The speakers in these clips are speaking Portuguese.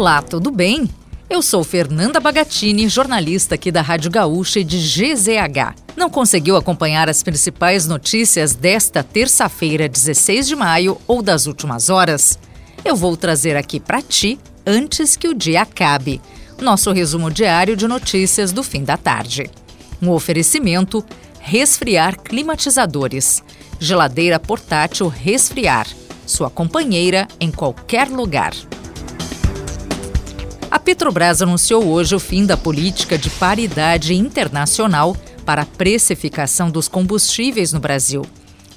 Olá, tudo bem? Eu sou Fernanda Bagatini, jornalista aqui da Rádio Gaúcha e de GZH. Não conseguiu acompanhar as principais notícias desta terça-feira, 16 de maio ou das últimas horas? Eu vou trazer aqui para ti antes que o dia acabe. Nosso resumo diário de notícias do fim da tarde. Um oferecimento: resfriar climatizadores. Geladeira portátil resfriar. Sua companheira em qualquer lugar. Petrobras anunciou hoje o fim da política de paridade internacional para a precificação dos combustíveis no Brasil.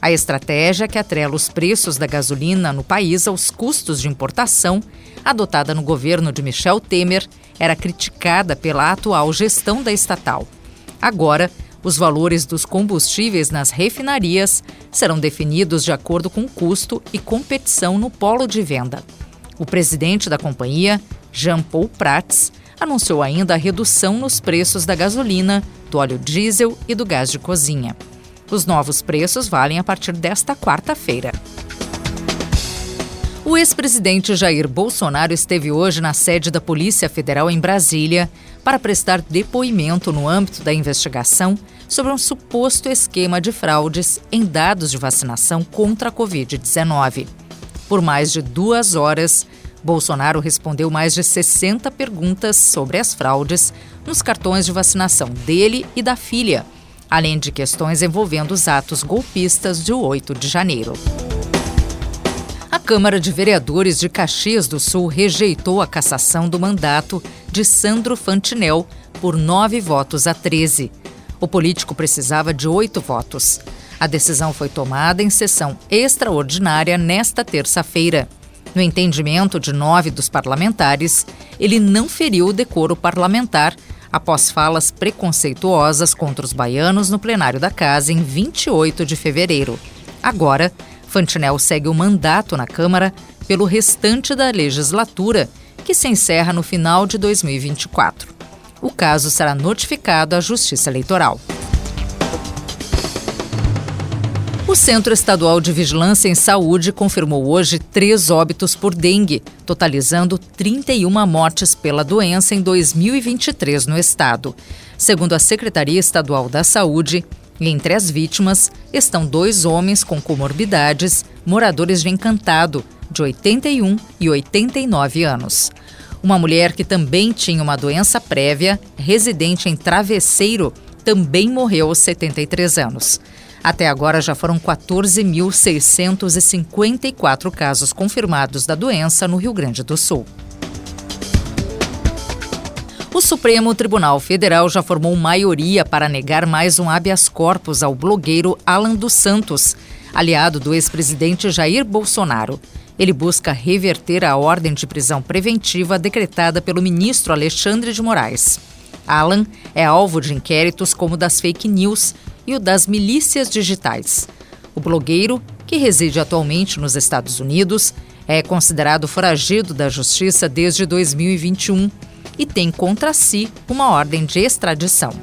A estratégia que atrela os preços da gasolina no país aos custos de importação, adotada no governo de Michel Temer, era criticada pela atual gestão da estatal. Agora, os valores dos combustíveis nas refinarias serão definidos de acordo com custo e competição no polo de venda. O presidente da companhia, Jean Paul Prats, anunciou ainda a redução nos preços da gasolina, do óleo diesel e do gás de cozinha. Os novos preços valem a partir desta quarta-feira. O ex-presidente Jair Bolsonaro esteve hoje na sede da Polícia Federal em Brasília para prestar depoimento no âmbito da investigação sobre um suposto esquema de fraudes em dados de vacinação contra a Covid-19. Por mais de duas horas, Bolsonaro respondeu mais de 60 perguntas sobre as fraudes nos cartões de vacinação dele e da filha, além de questões envolvendo os atos golpistas de 8 de janeiro. A Câmara de Vereadores de Caxias do Sul rejeitou a cassação do mandato de Sandro Fantinel por nove votos a 13. O político precisava de oito votos. A decisão foi tomada em sessão extraordinária nesta terça-feira. No entendimento de nove dos parlamentares, ele não feriu o decoro parlamentar após falas preconceituosas contra os baianos no plenário da Casa em 28 de fevereiro. Agora, Fantinel segue o mandato na Câmara pelo restante da legislatura, que se encerra no final de 2024. O caso será notificado à Justiça Eleitoral. O Centro Estadual de Vigilância em Saúde confirmou hoje três óbitos por dengue, totalizando 31 mortes pela doença em 2023 no estado. Segundo a Secretaria Estadual da Saúde, entre as vítimas estão dois homens com comorbidades, moradores de Encantado, de 81 e 89 anos. Uma mulher que também tinha uma doença prévia, residente em Travesseiro, também morreu aos 73 anos. Até agora já foram 14.654 casos confirmados da doença no Rio Grande do Sul. O Supremo Tribunal Federal já formou maioria para negar mais um habeas corpus ao blogueiro Alan dos Santos, aliado do ex-presidente Jair Bolsonaro. Ele busca reverter a ordem de prisão preventiva decretada pelo ministro Alexandre de Moraes. Alan é alvo de inquéritos como das fake news e o das milícias digitais. O blogueiro, que reside atualmente nos Estados Unidos, é considerado foragido da justiça desde 2021 e tem contra si uma ordem de extradição.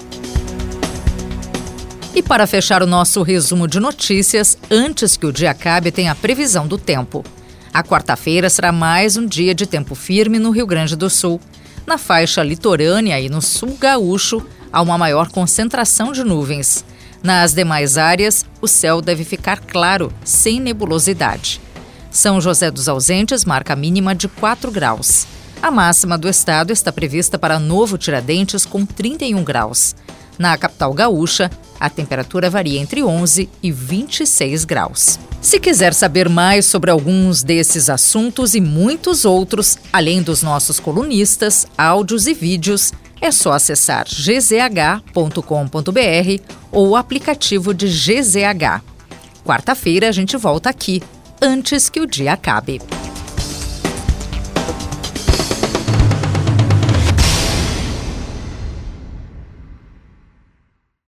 E para fechar o nosso resumo de notícias, antes que o dia acabe, tem a previsão do tempo. A quarta-feira será mais um dia de tempo firme no Rio Grande do Sul. Na faixa litorânea e no sul gaúcho, há uma maior concentração de nuvens. Nas demais áreas, o céu deve ficar claro, sem nebulosidade. São José dos Ausentes marca mínima de 4 graus. A máxima do estado está prevista para Novo Tiradentes com 31 graus. Na capital gaúcha, a temperatura varia entre 11 e 26 graus. Se quiser saber mais sobre alguns desses assuntos e muitos outros, além dos nossos colunistas, áudios e vídeos, é só acessar gzh.com.br ou o aplicativo de GZH. Quarta-feira a gente volta aqui, antes que o dia acabe.